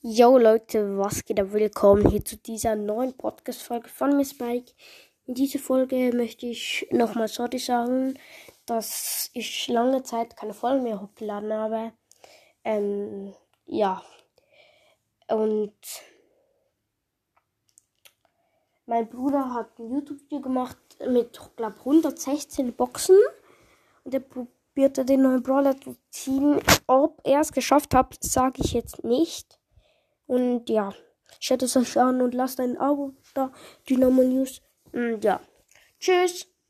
Yo Leute, was geht ab? Willkommen hier zu dieser neuen Podcast-Folge von Miss Spike. In dieser Folge möchte ich nochmal sorry sagen, dass ich lange Zeit keine Folgen mehr hochgeladen habe. Ähm, ja. Und mein Bruder hat ein YouTube-Video gemacht mit, glaube 116 Boxen. Und er probierte den neuen Brawler zu ziehen. Ob er es geschafft hat, sage ich jetzt nicht. Und ja, schaut es euch an und lasst ein Abo da. Dynamo News. Und ja, tschüss.